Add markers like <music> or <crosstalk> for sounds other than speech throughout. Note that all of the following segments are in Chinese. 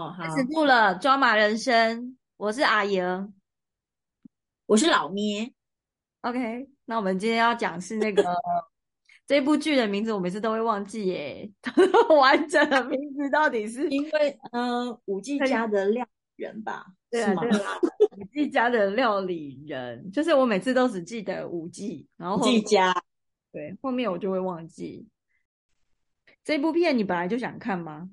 哦，好开，始录了，抓马人生，我是阿莹。我是老咩，OK，那我们今天要讲是那个 <laughs> 这部剧的名字，我每次都会忘记耶，<laughs> 完整的名字到底是？因为嗯，五 G 家的料理人吧，对？啊对啊，五 G 家的料理人，就是我每次都只记得五 G，然后五后 G 家，对后面我就会忘记。这部片你本来就想看吗？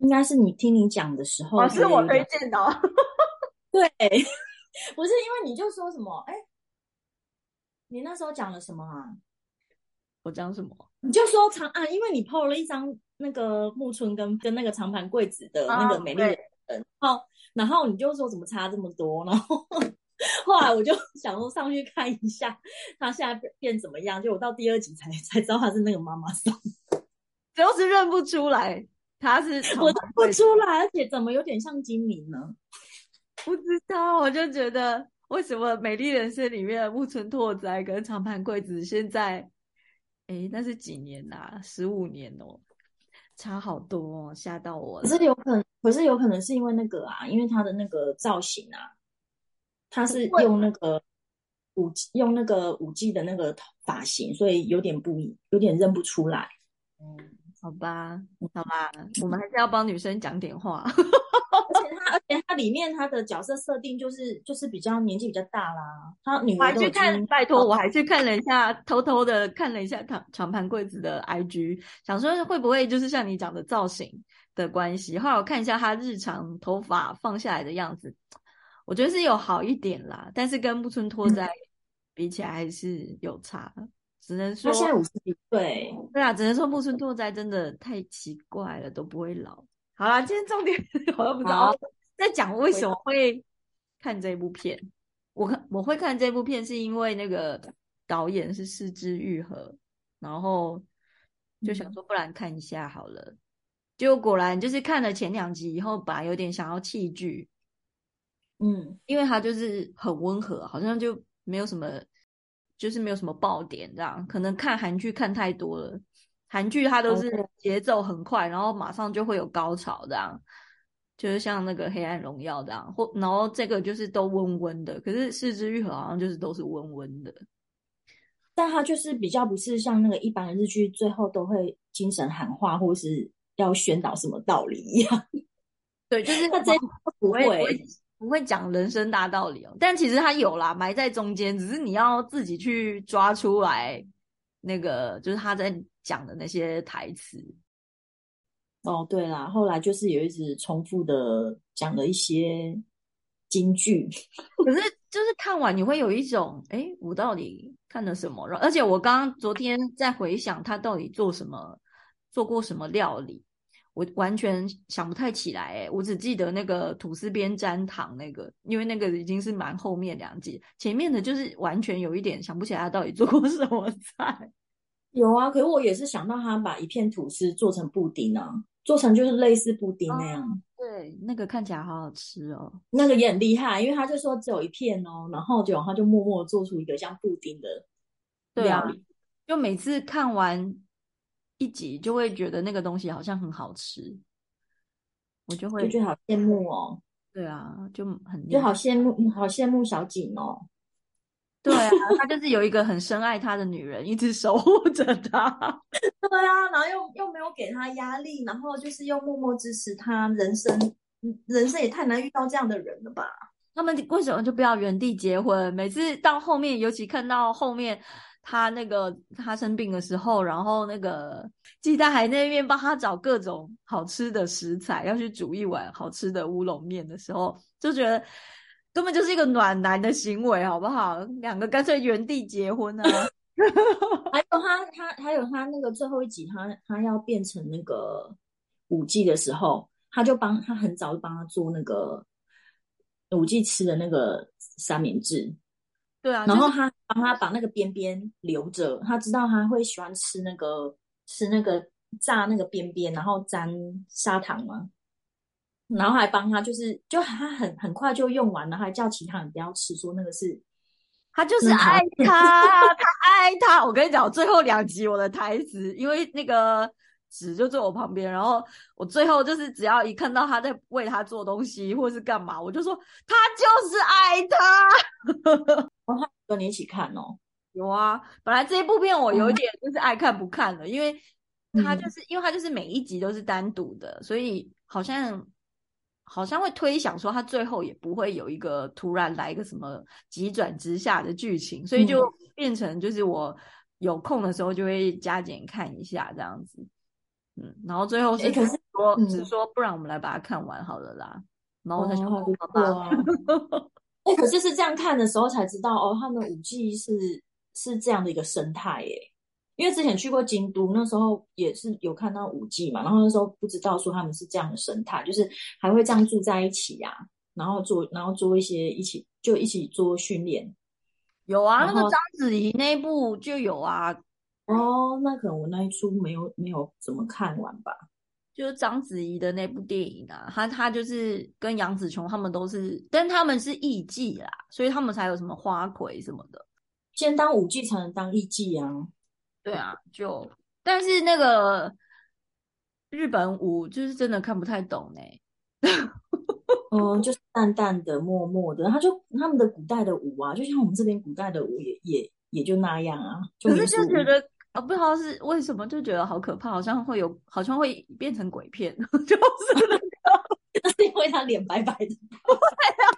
应该是你听你讲的时候，哦，是我推荐的哦。<laughs> 对，<laughs> 不是因为你就说什么，哎，你那时候讲了什么啊？我讲什么？你就说长啊，因为你 PO 了一张那个木村跟跟那个长盘贵子的那哦个美丽人，然后然后你就说怎么差这么多，然后 <laughs> 后来我就想说上去看一下他现在变变怎么样，就我到第二集才才知道他是那个妈妈桑，就是认不出来他是我都不出来，而且怎么有点像精灵呢？不知道，我就觉得为什么《美丽人生》里面的木村拓哉跟长盘贵子现在，诶，那是几年呐、十五年哦，差好多哦，吓到我。是有可能，可是有可能是因为那个啊，因为他的那个造型啊，他是用那个五用那个五 G 的那个发型，所以有点不一，有点认不出来。嗯，好吧，好吧，我们还是要帮女生讲点话。<laughs> 而且他，而且他里面他的角色设定就是就是比较年纪比较大啦，他女我还去看，拜托，我还去看了一下，偷偷的看了一下长长盘柜子的 IG，想说会不会就是像你讲的造型的关系。后来我看一下他日常头发放下来的样子，我觉得是有好一点啦，但是跟木村拓哉比起来还是有差，只能说他现在五十几岁，对啊，只能说木村拓哉真的太奇怪了，都不会老。好啦，今天重点 <laughs> 我都不知道在讲为什么会看这部片。我看我会看这部片是因为那个导演是四之愈合，然后就想说不然看一下好了。结果果然就是看了前两集以后，本来有点想要弃剧，嗯，因为他就是很温和，好像就没有什么，就是没有什么爆点这样。可能看韩剧看太多了，韩剧它都是哦节奏很快，然后马上就会有高潮这样，就是像那个《黑暗荣耀》这样，或然后这个就是都温温的，可是《四之愈合》好像就是都是温温的。但它就是比较不是像那个一般的日剧，最后都会精神喊话或是要宣导什么道理一样。对，就是 <laughs> 他这不不会不会讲人生大道理哦，但其实他有啦，埋在中间，只是你要自己去抓出来，那个就是他在讲的那些台词。哦，对啦，后来就是有一直重复的讲了一些京剧，<laughs> 可是就是看完你会有一种，哎，我到底看了什么？而且我刚刚昨天在回想他到底做什么，做过什么料理，我完全想不太起来。哎，我只记得那个吐司边沾糖那个，因为那个已经是蛮后面两集，前面的就是完全有一点想不起来他到底做过 <laughs> 什么菜。有啊，可是我也是想到他把一片吐司做成布丁啊，做成就是类似布丁那样，对，那个看起来好好吃哦。那个也很厉害，因为他就说只有一片哦，然后结果他就默默做出一个像布丁的对啊。就每次看完一集，就会觉得那个东西好像很好吃，我就会就觉得好羡慕哦，对啊，就很就好羡慕，好羡慕小景哦。<laughs> 对啊，他就是有一个很深爱他的女人，一直守护着他。<laughs> 对啊，然后又又没有给他压力，然后就是又默默支持他，人生嗯人生也太难遇到这样的人了吧？他们为什么就不要原地结婚？每次到后面，尤其看到后面他那个他生病的时候，然后那个鸡蛋还那边帮他找各种好吃的食材，要去煮一碗好吃的乌龙面的时候，就觉得根本就是一个暖男的行为，好不好？两个干脆原地结婚啊！还有他他还有他那个最后一集他，他要变成那个五 G 的时候，他就帮他很早就帮他做那个五 G 吃的那个三明治，对啊，然后他帮他把那个边边留着，他知道他会喜欢吃那个吃那个炸那个边边，然后沾砂糖嘛，然后还帮他就是就他很很快就用完了，还叫其他人不要吃，说那个是他就是爱他，他爱他。我跟你讲，最后两集我的台词，因为那个纸就坐我旁边，然后我最后就是只要一看到他在为他做东西或是干嘛，我就说他就是爱他。跟你一起看哦。有啊，本来这一部片我有点就是爱看不看的，因为他就是因为他就是每一集都是单独的，所以好像好像会推想说他最后也不会有一个突然来一个什么急转直下的剧情，所以就变成就是我有空的时候就会加减看一下这样子，嗯，然后最后是说只说不然我们来把它看完好了啦，然后我才想好吧，哎，可是是这样看的时候才知道哦，他们五 G 是。是这样的一个生态耶，因为之前去过京都，那时候也是有看到五 G 嘛，然后那时候不知道说他们是这样的生态，就是还会这样住在一起呀，然后做然后做一些一起就一起做训练。有啊，那个章子怡那一部就有啊。哦，那可能我那一出没有没有怎么看完吧？就是章子怡的那部电影啊，他他就是跟杨紫琼他们都是，但他们是艺妓啦，所以他们才有什么花魁什么的。先当舞伎才能当艺伎啊，对啊，就但是那个日本舞就是真的看不太懂哎，<laughs> 嗯，就是淡淡的、默默的，他就他们的古代的舞啊，就像我们这边古代的舞也也也就那样啊，可是就觉得啊，不知道是为什么就觉得好可怕，好像会有，好像会变成鬼片，<laughs> 就是那。<laughs> 是因为他脸白白的，<laughs> 对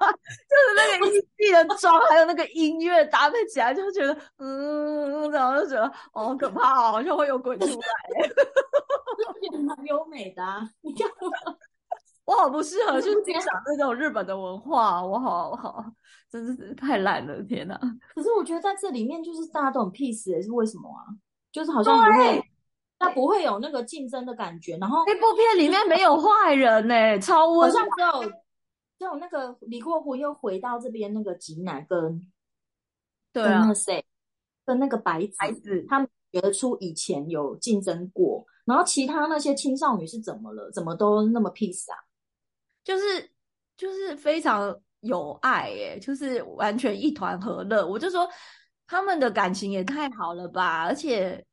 啊，就是那个艺妓的妆，还有那个音乐搭配起来，就觉得嗯，然后就觉得好可怕，好像会有鬼出来，蛮优美的。你看，我好不适合去欣赏这种日本的文化，我好好，真的是太烂了，天哪！可是我觉得在这里面，就是大家都很 peace，是为什么啊？就是好像不会。他不会有那个竞争的感觉，然后那部片里面没有坏人呢，超温，好像只有只有那个李过婚又回到这边那个吉乃跟对啊，那谁跟那个白子，白子他们觉得出以前有竞争过，然后其他那些青少女是怎么了？怎么都那么 peace 啊？就是就是非常有爱耶，就是完全一团和乐。我就说他们的感情也太好了吧，而且。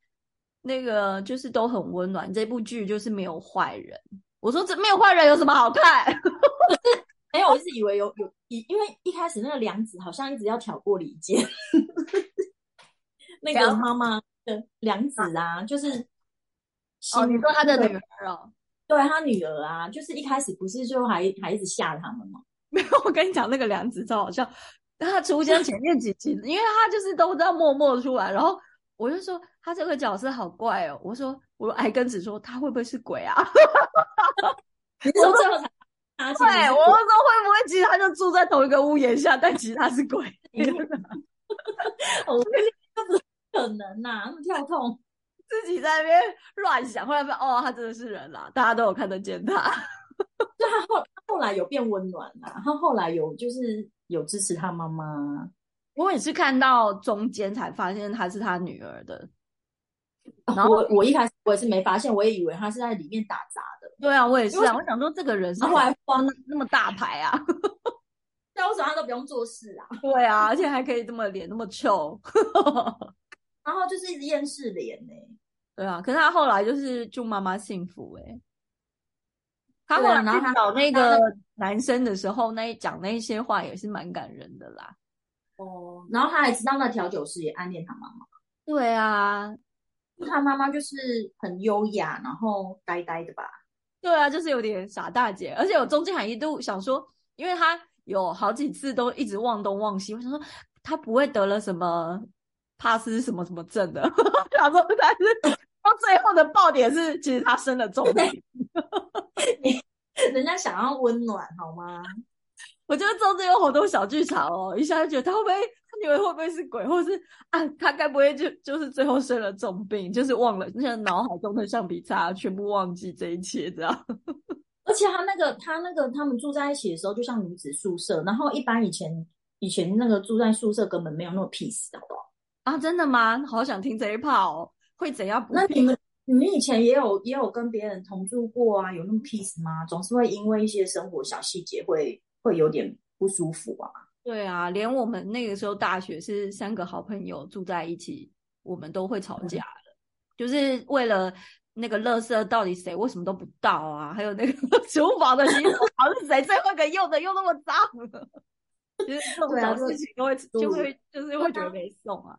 那个就是都很温暖，这部剧就是没有坏人。我说这没有坏人有什么好看？<laughs> 没有，我一直以为有有，因因为一开始那个梁子好像一直要挑拨离间，<laughs> 那个妈妈的梁子啊，就是哦，你说他的女儿哦，对他女儿啊，就是一开始不是就还还一直吓他们吗？<laughs> 没有，我跟你讲，那个梁子超好笑，他出现前面几集，<laughs> 因为他就是都这样默默出来，然后。我就说他这个角色好怪哦。我说我还跟子说他会不会是鬼啊？<laughs> 你说最后才对，我说会不会其实他就住在同一个屋檐下，但其实他是鬼？<laughs> 我这不可能呐，那么跳痛，自己在那边乱想，后来发现哦，他真的是人啦，大家都有看得见他。对他后后来有变温暖啦，他后来有就是有支持他妈妈。我也是看到中间才发现她是他女儿的，然后我我一开始我也是没发现，我也以为他是在里面打杂的。对啊，我也是啊，我想说这个人是后来放那那么大牌啊，那为什么他都不用做事啊？对啊，而且还可以这么脸那么臭，然后就是一直厌世脸呢。对啊，可是他后来就是祝妈妈幸福哎。他后来找那个男生的时候，那讲那些话也是蛮感人的啦。哦，然后他还知道那调酒师也暗恋他妈妈。对啊，他妈妈就是很优雅，然后呆呆的吧？对啊，就是有点傻大姐。而且我中间还一度想说，因为他有好几次都一直忘东忘西，我想说他不会得了什么帕斯什么什么症的。<laughs> 想说，但是到最后的爆点是，其实他生了重病。<laughs> <laughs> 人家想要温暖，好吗？我觉得中间有好多小剧场哦，一下就觉得他会不会，他女儿会不会是鬼，或是啊，他该不会就就是最后生了重病，就是忘了那些脑海中的橡皮擦，全部忘记这一切这样。<laughs> 而且他那个他那个他们住在一起的时候，就像女子宿舍，然后一般以前以前那个住在宿舍根本没有那么 peace，好不好？啊，真的吗？好想听这一炮哦，会怎样？那你们你们以前也有也有跟别人同住过啊？有那么 peace 吗？总是会因为一些生活小细节会。会有点不舒服啊。对啊，连我们那个时候大学是三个好朋友住在一起，我们都会吵架的，就是为了那个垃圾到底谁为什么都不倒啊？还有那个 <laughs> 厨房的洗手槽是谁最后一个用的，又那么脏？其实这种小事情都会就会就是会觉得没送啊。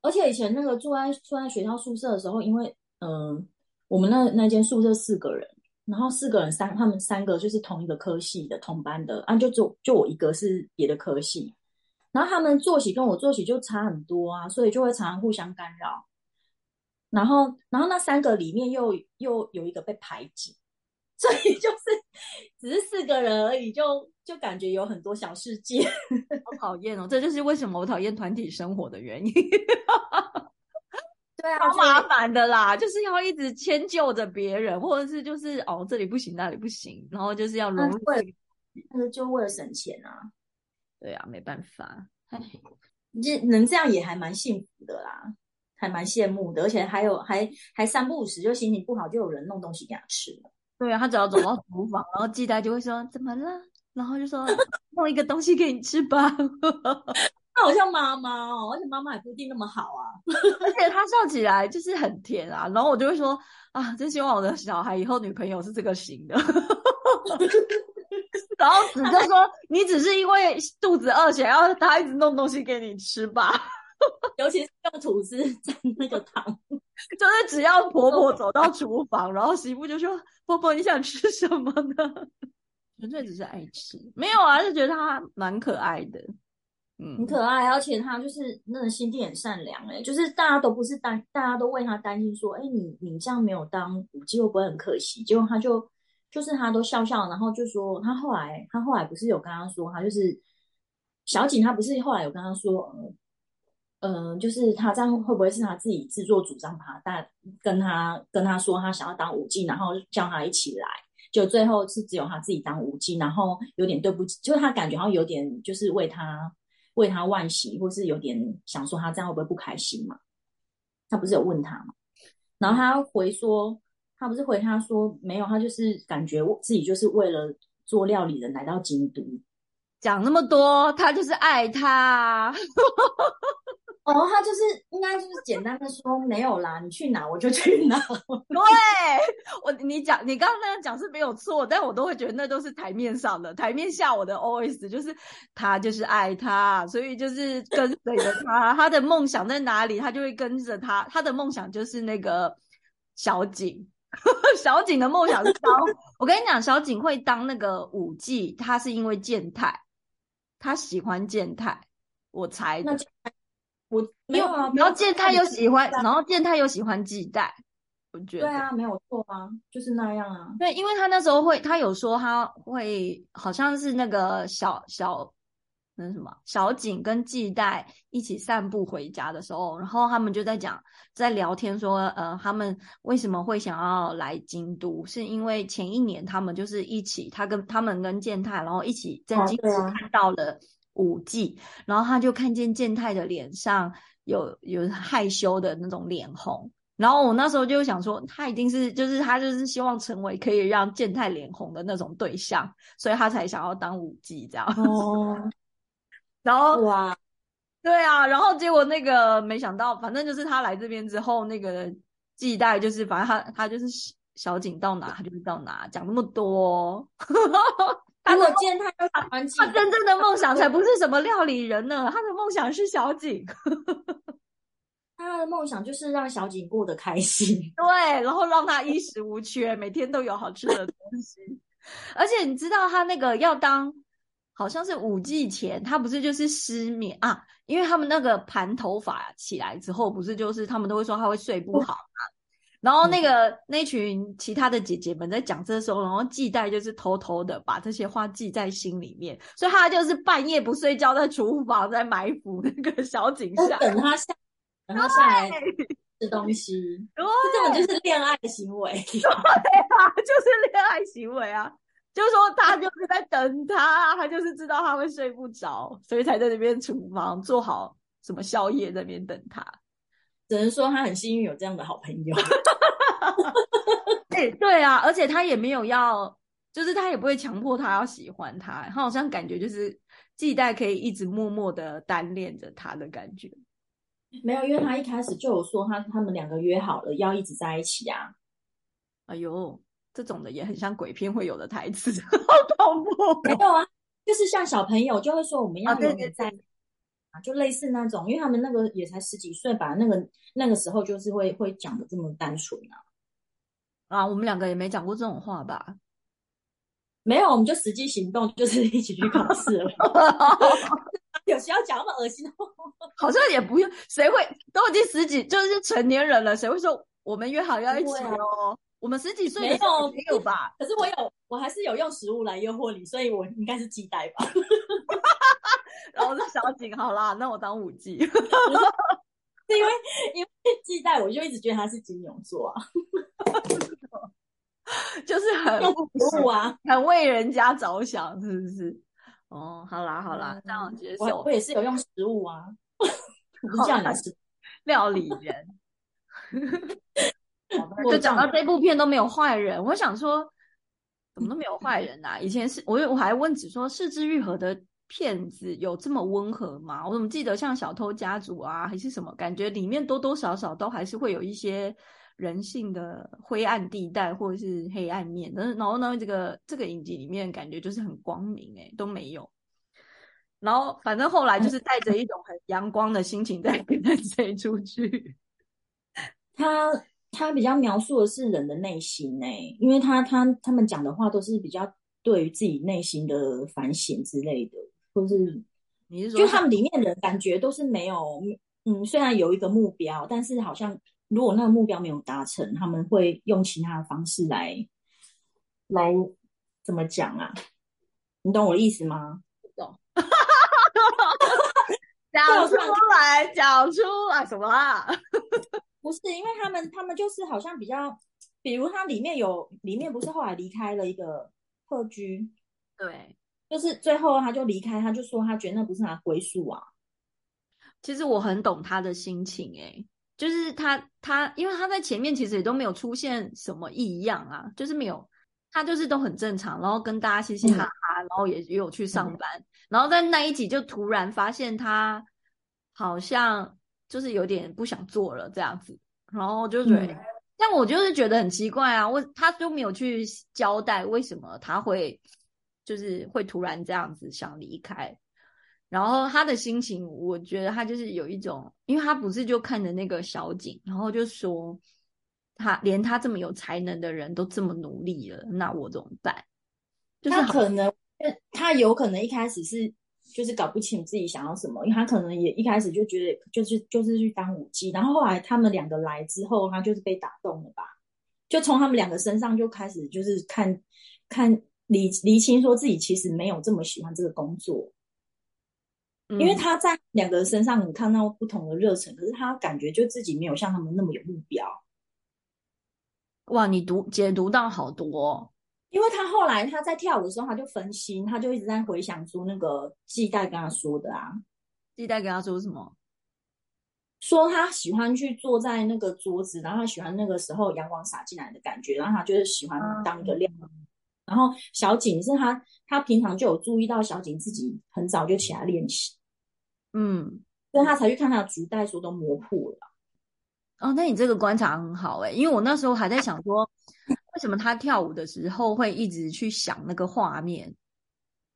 而且以前那个住在住在学校宿舍的时候，因为嗯，我们那那间宿舍四个人，然后四个人三他们三个就是同一个科系的同班的啊，就就就我一个是别的科系，然后他们作息跟我作息就差很多啊，所以就会常常互相干扰。然后然后那三个里面又又有一个被排挤，所以就是只是四个人而已，就就感觉有很多小世界，<laughs> 好讨厌哦！这就是为什么我讨厌团体生活的原因。对啊，好麻烦的啦，<laughs> 就是要一直迁就着别人，或者是就是哦这里不行那里不行，然后就是要融入。那个就为了省钱啊。对啊，没办法，唉，这能这样也还蛮幸福的啦，还蛮羡慕的，而且还有还还三不五时就心情不好就有人弄东西给他吃了。对啊，他只要走到厨房，然后季代就会说怎么了，然后就说弄一个东西给你吃吧。<laughs> 他好像妈妈哦，而且妈妈也不一定那么好啊。<laughs> 而且他笑起来就是很甜啊，然后我就会说啊，真希望我的小孩以后女朋友是这个型的。<laughs> 然后子就说你只是因为肚子饿，想要他一直弄东西给你吃吧。<laughs> 尤其是用吐司蘸那个糖，就是只要婆婆走到厨房，然后媳妇就说：“婆婆你想吃什么呢？”纯粹只是爱吃，没有啊，就觉得他蛮可爱的。很可爱，而且他就是那个心地很善良，哎，就是大家都不是担，大家都为他担心，说，哎，你你这样没有当舞姬会不会很可惜？结果他就就是他都笑笑，然后就说，他后来他后来不是有跟他说，他就是小景，他不是后来有跟他说，嗯，就是他这样会不会是他自己自作主张，他但跟他跟他说他想要当舞姬，然后叫他一起来，就最后是只有他自己当舞姬，然后有点对不起，就是他感觉好像有点就是为他。为他惋惜，或是有点想说他这样会不会不开心嘛？他不是有问他嘛？然后他回说，他不是回他说没有，他就是感觉自己就是为了做料理人来到京都，讲那么多，他就是爱他。哦，他就是应该就是简单的说没有啦，你去哪我就去哪。<laughs> 对我，你讲你刚刚那样讲是没有错，但我都会觉得那都是台面上的，台面下我的 O S 就是他就是爱他，所以就是跟随着他，他的梦想在哪里，他就会跟着他。他的梦想就是那个小景，<laughs> 小景的梦想是当。<laughs> 我跟你讲，小景会当那个舞技，他是因为健太，他喜欢健太，我才的。我没有啊，然后健太又喜欢，然后健太又喜欢季代，我觉得对啊，没有错啊，就是那样啊。对，因为他那时候会，他有说他会，好像是那个小小那什么小景跟季代一起散步回家的时候，然后他们就在讲，在聊天说，呃，他们为什么会想要来京都，是因为前一年他们就是一起，他跟他们跟健太，然后一起在京都看到了。五季，然后他就看见健太的脸上有有害羞的那种脸红，然后我那时候就想说，他一定是就是他就是希望成为可以让健太脸红的那种对象，所以他才想要当五季这样。哦，<laughs> 然后哇，对啊，然后结果那个没想到，反正就是他来这边之后，那个季代就是反正他他就是小景到哪他就是到哪，讲那么多。<laughs> 他的健太又喜欢他真正的梦想才不是什么料理人呢，他的梦想是小景。<laughs> 他的梦想就是让小景过得开心，<laughs> 对，然后让他衣食无缺，每天都有好吃的东西。<laughs> 而且你知道他那个要当，好像是五季前，他不是就是失眠啊？因为他们那个盘头发起来之后，不是就是他们都会说他会睡不好嘛。然后那个那群其他的姐姐们在讲这时候，然后季代就是偷偷的把这些话记在心里面，所以他就是半夜不睡觉在厨房在埋伏那个小景下，等他下，等他下来吃东西，这根本就是恋爱行为，对啊，就是恋爱行为啊，就是说他就是在等他，他就是知道他会睡不着，所以才在那边厨房做好什么宵夜在那边等他。只能说他很幸运有这样的好朋友。对 <laughs> 对啊，而且他也没有要，就是他也不会强迫他要喜欢他，他好像感觉就是季代可以一直默默的单恋着他的感觉。没有，因为他一开始就有说他他们两个约好了要一直在一起啊。哎呦，这种的也很像鬼片会有的台词，<laughs> 好恐怖。没有啊，就是像小朋友就会说我们要永远在啊，就类似那种，因为他们那个也才十几岁吧，那个那个时候就是会会讲的这么单纯啊。啊，我们两个也没讲过这种话吧？没有，我们就实际行动，就是一起去考试了。<laughs> 有需要讲那么恶心的话？<laughs> 好像也不用，谁会都已经十几，就是成年人了，谁会说我们约好要一起哦？我们十几岁没有没有吧？可是我有，我还是有用食物来诱惑你，所以我应该是期待吧？<laughs> 然后我是小景，好啦，那我当五 G。<laughs> 是因为因为鸡蛋，我就一直觉得他是金牛座啊，<laughs> 就是很服务啊。很为人家着想，是不是？哦，好啦好啦，这样接受我我也是有用食物啊，<laughs> 我不是叫你吃。料理人。我就讲到这部片都没有坏人，我想说怎么都没有坏人啊？以前是我我还问子说，四肢愈合的骗子有这么温和吗？我怎么记得像小偷家族啊，还是什么，感觉里面多多少少都还是会有一些人性的灰暗地带或者是黑暗面。但是然后呢，这个这个影集里面感觉就是很光明、欸，都没有。然后反正后来就是带着一种很阳光的心情在跟这一 <laughs> 出去。他他比较描述的是人的内心呢、因为他他他们讲的话都是比较对于自己内心的反省之类的，或是你是说就他们里面的人感觉都是没有，嗯，虽然有一个目标，但是好像如果那个目标没有达成，他们会用其他的方式来来怎么讲啊？你懂我的意思吗？懂讲出来，讲出来什么啊？<laughs> 不是，因为他们他们就是好像比较，比如他里面有里面不是后来离开了一个鹤居，对，就是最后他就离开，他就说他觉得那不是他归宿啊。其实我很懂他的心情、欸，就是他他，因为他在前面其实也都没有出现什么异样啊，就是没有，他就是都很正常，然后跟大家嘻嘻哈哈，然后也也有去上班，然后在那一集就突然发现他好像就是有点不想做了这样子，然后就觉得，嗯。但我就是觉得很奇怪啊，为他都没有去交代为什么他会就是会突然这样子想离开。然后他的心情，我觉得他就是有一种，因为他不是就看着那个小景，然后就说他连他这么有才能的人都这么努力了，那我怎么办？就是他可能他有可能一开始是就是搞不清自己想要什么，因为他可能也一开始就觉得就是就是去当舞姬，然后后来他们两个来之后，他就是被打动了吧？就从他们两个身上就开始就是看看理理清，说自己其实没有这么喜欢这个工作，嗯因为他在两个人身上你看到不同的热忱，可是他感觉就自己没有像他们那么有目标。哇，你读解读到好多、哦，因为他后来他在跳舞的时候，他就分心，他就一直在回想出那个季代跟他说的啊，记得跟他说什么？说他喜欢去坐在那个桌子，然后他喜欢那个时候阳光洒进来的感觉，然后他就是喜欢当一个亮。然后小景是他，他平常就有注意到小景自己很早就起来练习，嗯，所以他才去看他的竹袋，说都磨破了。哦，那你这个观察很好诶，因为我那时候还在想说，为什么他跳舞的时候会一直去想那个画面，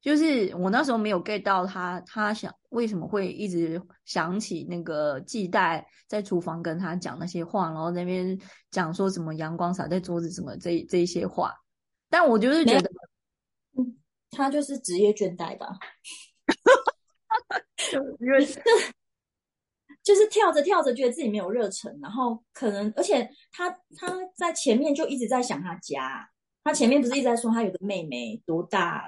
就是我那时候没有 get 到他，他想为什么会一直想起那个季代在厨房跟他讲那些话，然后那边讲说什么阳光洒在桌子什么这这一些话，但我就是觉得，他就是职业倦怠吧，<laughs> 因为。就是跳着跳着觉得自己没有热忱，然后可能而且他他在前面就一直在想他家，他前面不是一直在说他有个妹妹多大，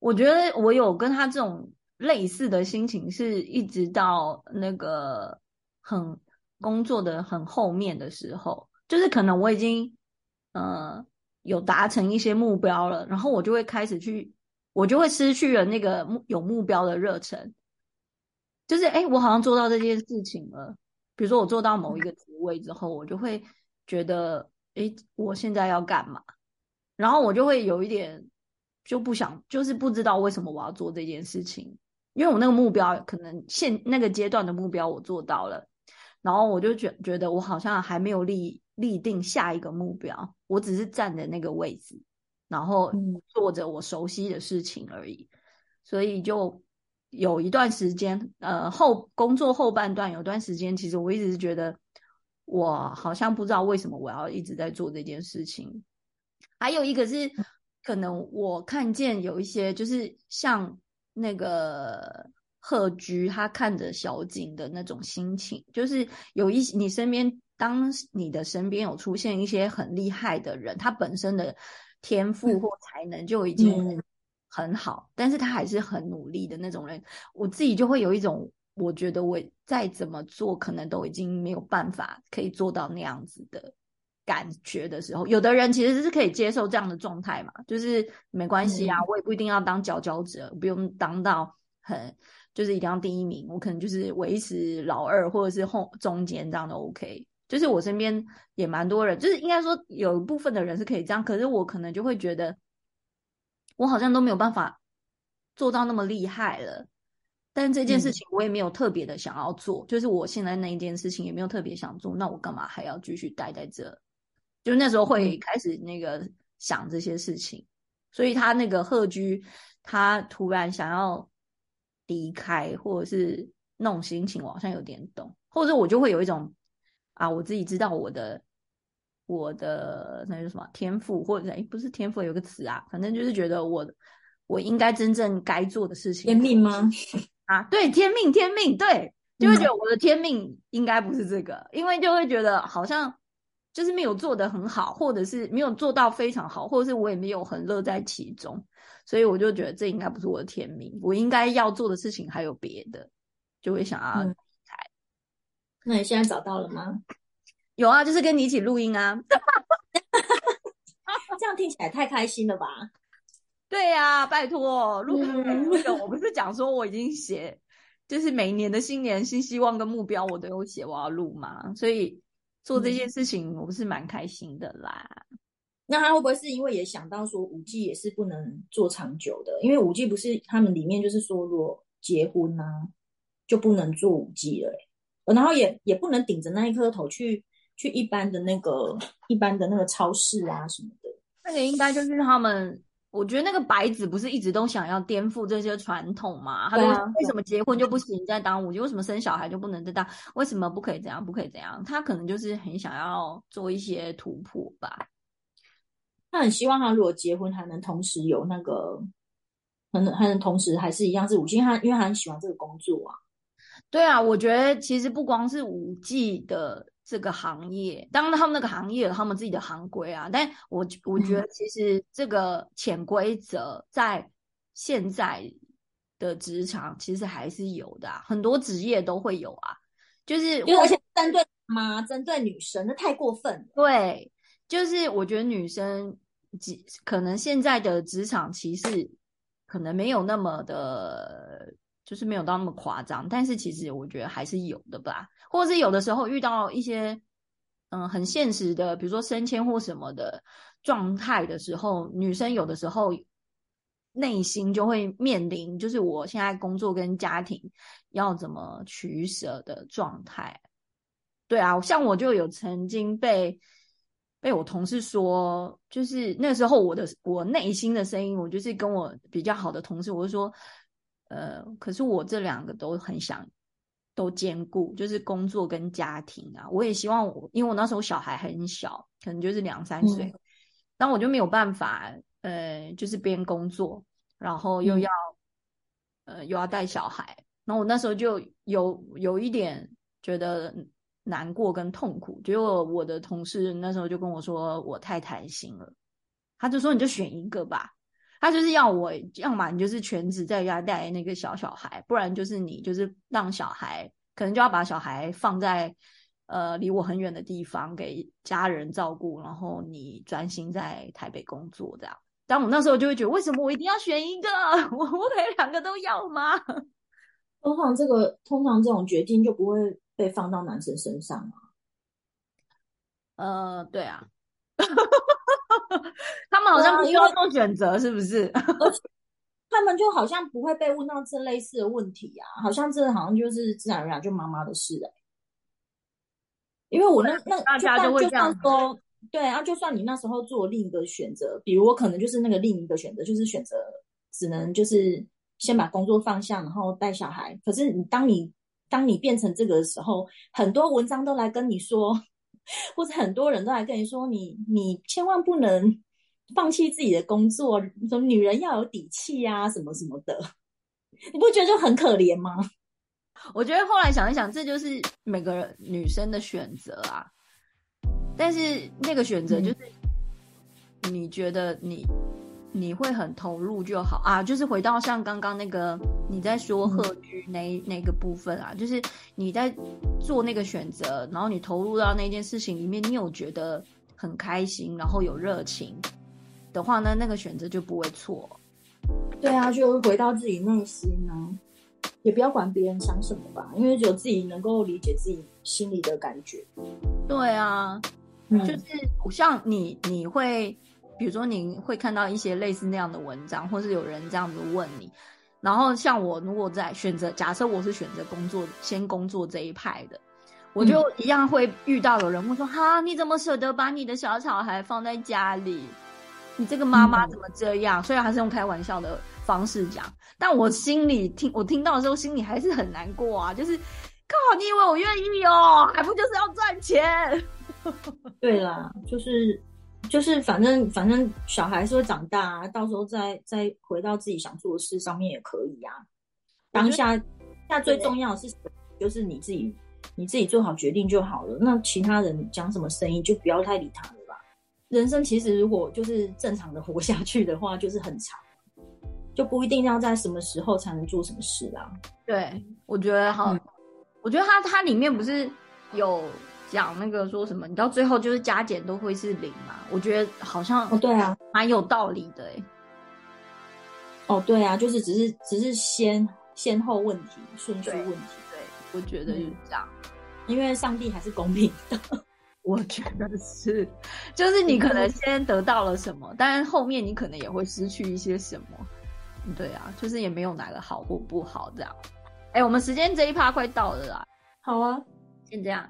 我觉得我有跟他这种类似的心情，是一直到那个很工作的很后面的时候，就是可能我已经呃有达成一些目标了，然后我就会开始去，我就会失去了那个目有目标的热忱，就是哎，我好像做到这件事情了，比如说我做到某一个职位之后，我就会觉得哎，我现在要干嘛？然后我就会有一点就不想，就是不知道为什么我要做这件事情，因为我那个目标可能现那个阶段的目标我做到了，然后我就觉觉得我好像还没有立立定下一个目标，我只是站在那个位置，然后做着我熟悉的事情而已。所以就有一段时间，呃，后工作后半段有段时间，其实我一直是觉得我好像不知道为什么我要一直在做这件事情。还有一个是，可能我看见有一些就是像那个贺居，他看着小景的那种心情，就是有一你身边。当你的身边有出现一些很厉害的人，他本身的天赋或才能就已经很好，但是他还是很努力的那种人，我自己就会有一种，我觉得我再怎么做，可能都已经没有办法可以做到那样子的感觉的时候，有的人其实是可以接受这样的状态嘛，就是没关系啊，我也不一定要当佼佼者，不用当到很就是一定要第一名，我可能就是维持老二或者是后中间这样的 OK。就是我身边也蛮多人，就是应该说有一部分的人是可以这样，可是我可能就会觉得，我好像都没有办法做到那么厉害了。但这件事情我也没有特别的想要做，就是我现在那一件事情也没有特别想做，那我干嘛还要继续待在这？就那时候会开始那个想这些事情，所以他那个贺居，他突然想要离开，或者是那种心情，我好像有点懂，或者我就会有一种。啊，我自己知道我的我的那叫什么天赋，或者哎，不是天赋，有个词啊，反正就是觉得我我应该真正该做的事情，天命吗？啊，对，天命，天命，对，就会觉得我的天命应该不是这个，因为就会觉得好像就是没有做的很好，或者是没有做到非常好，或者是我也没有很乐在其中，所以我就觉得这应该不是我的天命，我应该要做的事情还有别的，就会想要。那你现在找到了吗？有啊，就是跟你一起录音啊。<laughs> 这样听起来太开心了吧？对呀，拜托，录那个我不是讲说我已经写，就是每年的新年新希望跟目标我都有写，我要录嘛，所以做这件事情我不是蛮开心的啦。那他会不会是因为也想到说五 G 也是不能做长久的？因为五 G 不是他们里面就是说，如果结婚呢就不能做五 G 了。然后也也不能顶着那一颗头去去一般的那个一般的那个超市啊什么的。那个应该就是他们，我觉得那个白纸不是一直都想要颠覆这些传统嘛？他说为什么结婚就不行再当五 G？为什么生小孩就不能再当？为什么不可以这样？不可以这样？他可能就是很想要做一些突破吧。他很希望他如果结婚还能同时有那个，还能还能同时还是一样是五 G，他因为他很喜欢这个工作啊。对啊，我觉得其实不光是五 G 的这个行业，当然他们那个行业有他们自己的行规啊，但我我觉得其实这个潜规则在现在的职场其实还是有的，很多职业都会有啊，就是而且针对妈、针对女生，那太过分。对，就是我觉得女生，可能现在的职场歧视可能没有那么的。就是没有到那么夸张，但是其实我觉得还是有的吧，或者是有的时候遇到一些嗯很现实的，比如说升迁或什么的状态的时候，女生有的时候内心就会面临，就是我现在工作跟家庭要怎么取舍的状态。对啊，像我就有曾经被被我同事说，就是那时候我的我内心的声音，我就是跟我比较好的同事，我就说。呃，可是我这两个都很想都兼顾，就是工作跟家庭啊。我也希望我，因为我那时候小孩很小，可能就是两三岁，那我就没有办法，呃，就是边工作，然后又要，呃，又要带小孩。然后我那时候就有有一点觉得难过跟痛苦。结果我的同事那时候就跟我说，我太贪心了，他就说你就选一个吧。他就是要我，要么你就是全职在家带那个小小孩，不然就是你就是让小孩，可能就要把小孩放在呃离我很远的地方给家人照顾，然后你专心在台北工作这样。但我那时候就会觉得，为什么我一定要选一个？<laughs> 我我可以两个都要吗？通常这个通常这种决定就不会被放到男生身上啊。呃，对啊。<laughs> 他们好像不需要做选择，是不是？<laughs> 他们就好像不会被问到这类似的问题啊，好像这好像就是自然而然就妈妈的事哎。因为我那那大家都会就这样算说，对啊，就算你那时候做另一个选择，比如我可能就是那个另一个选择，就是选择只能就是先把工作放下，然后带小孩。可是你当你当你变成这个的时候，很多文章都来跟你说，或者很多人都来跟你说，你你千万不能放弃自己的工作，说女人要有底气啊，什么什么的，你不觉得就很可怜吗？我觉得后来想一想，这就是每个女生的选择啊。但是那个选择就是，你觉得你你会很投入就好啊。就是回到像刚刚那个你在说贺居那那个部分啊，就是你在做那个选择，然后你投入到那件事情里面，你有觉得很开心，然后有热情的话呢，那个选择就不会错。对啊，就回到自己内心呢、也不要管别人想什么吧，因为只有自己能够理解自己心里的感觉。对啊，嗯，就是像你，你会比如说你会看到一些类似那样的文章，或是有人这样子问你，然后像我如果在选择，假设我是选择工作先工作这一派的，我就一样会遇到有人问说：“哈，你怎么舍得把你的小小孩放在家里？你这个妈妈怎么这样？”虽然还是用开玩笑的方式讲，但我心里听我听到的时候，心里还是很难过啊！就是靠，你以为我愿意哦？还不就是要赚钱？<laughs> 对啦，就是就是，反正反正小孩是会长大、啊，到时候再再回到自己想做的事上面也可以啊。当下，那最重要的是，就是你自己你自己做好决定就好了。那其他人讲什么声音，就不要太理他了吧。人生其实如果就是正常的活下去的话，就是很长，就不一定要在什么时候才能做什么事啊。对，我觉得好，嗯我觉得它它里面不是有讲那个说什么，你到最后就是加减都会是零嘛？我觉得好像哦，对啊，蛮有道理的哎。哦，对啊，就是只是只是先先后问题顺序问题，对，我觉得就是这样。<laughs> 因为上帝还是公平的。<laughs> 我觉得是，就是你可能先得到了什么，但是后面你可能也会失去一些什么。对啊，就是也没有哪个好或不好这样。哎，我们时间这一趴快到了啦，好啊，先这样。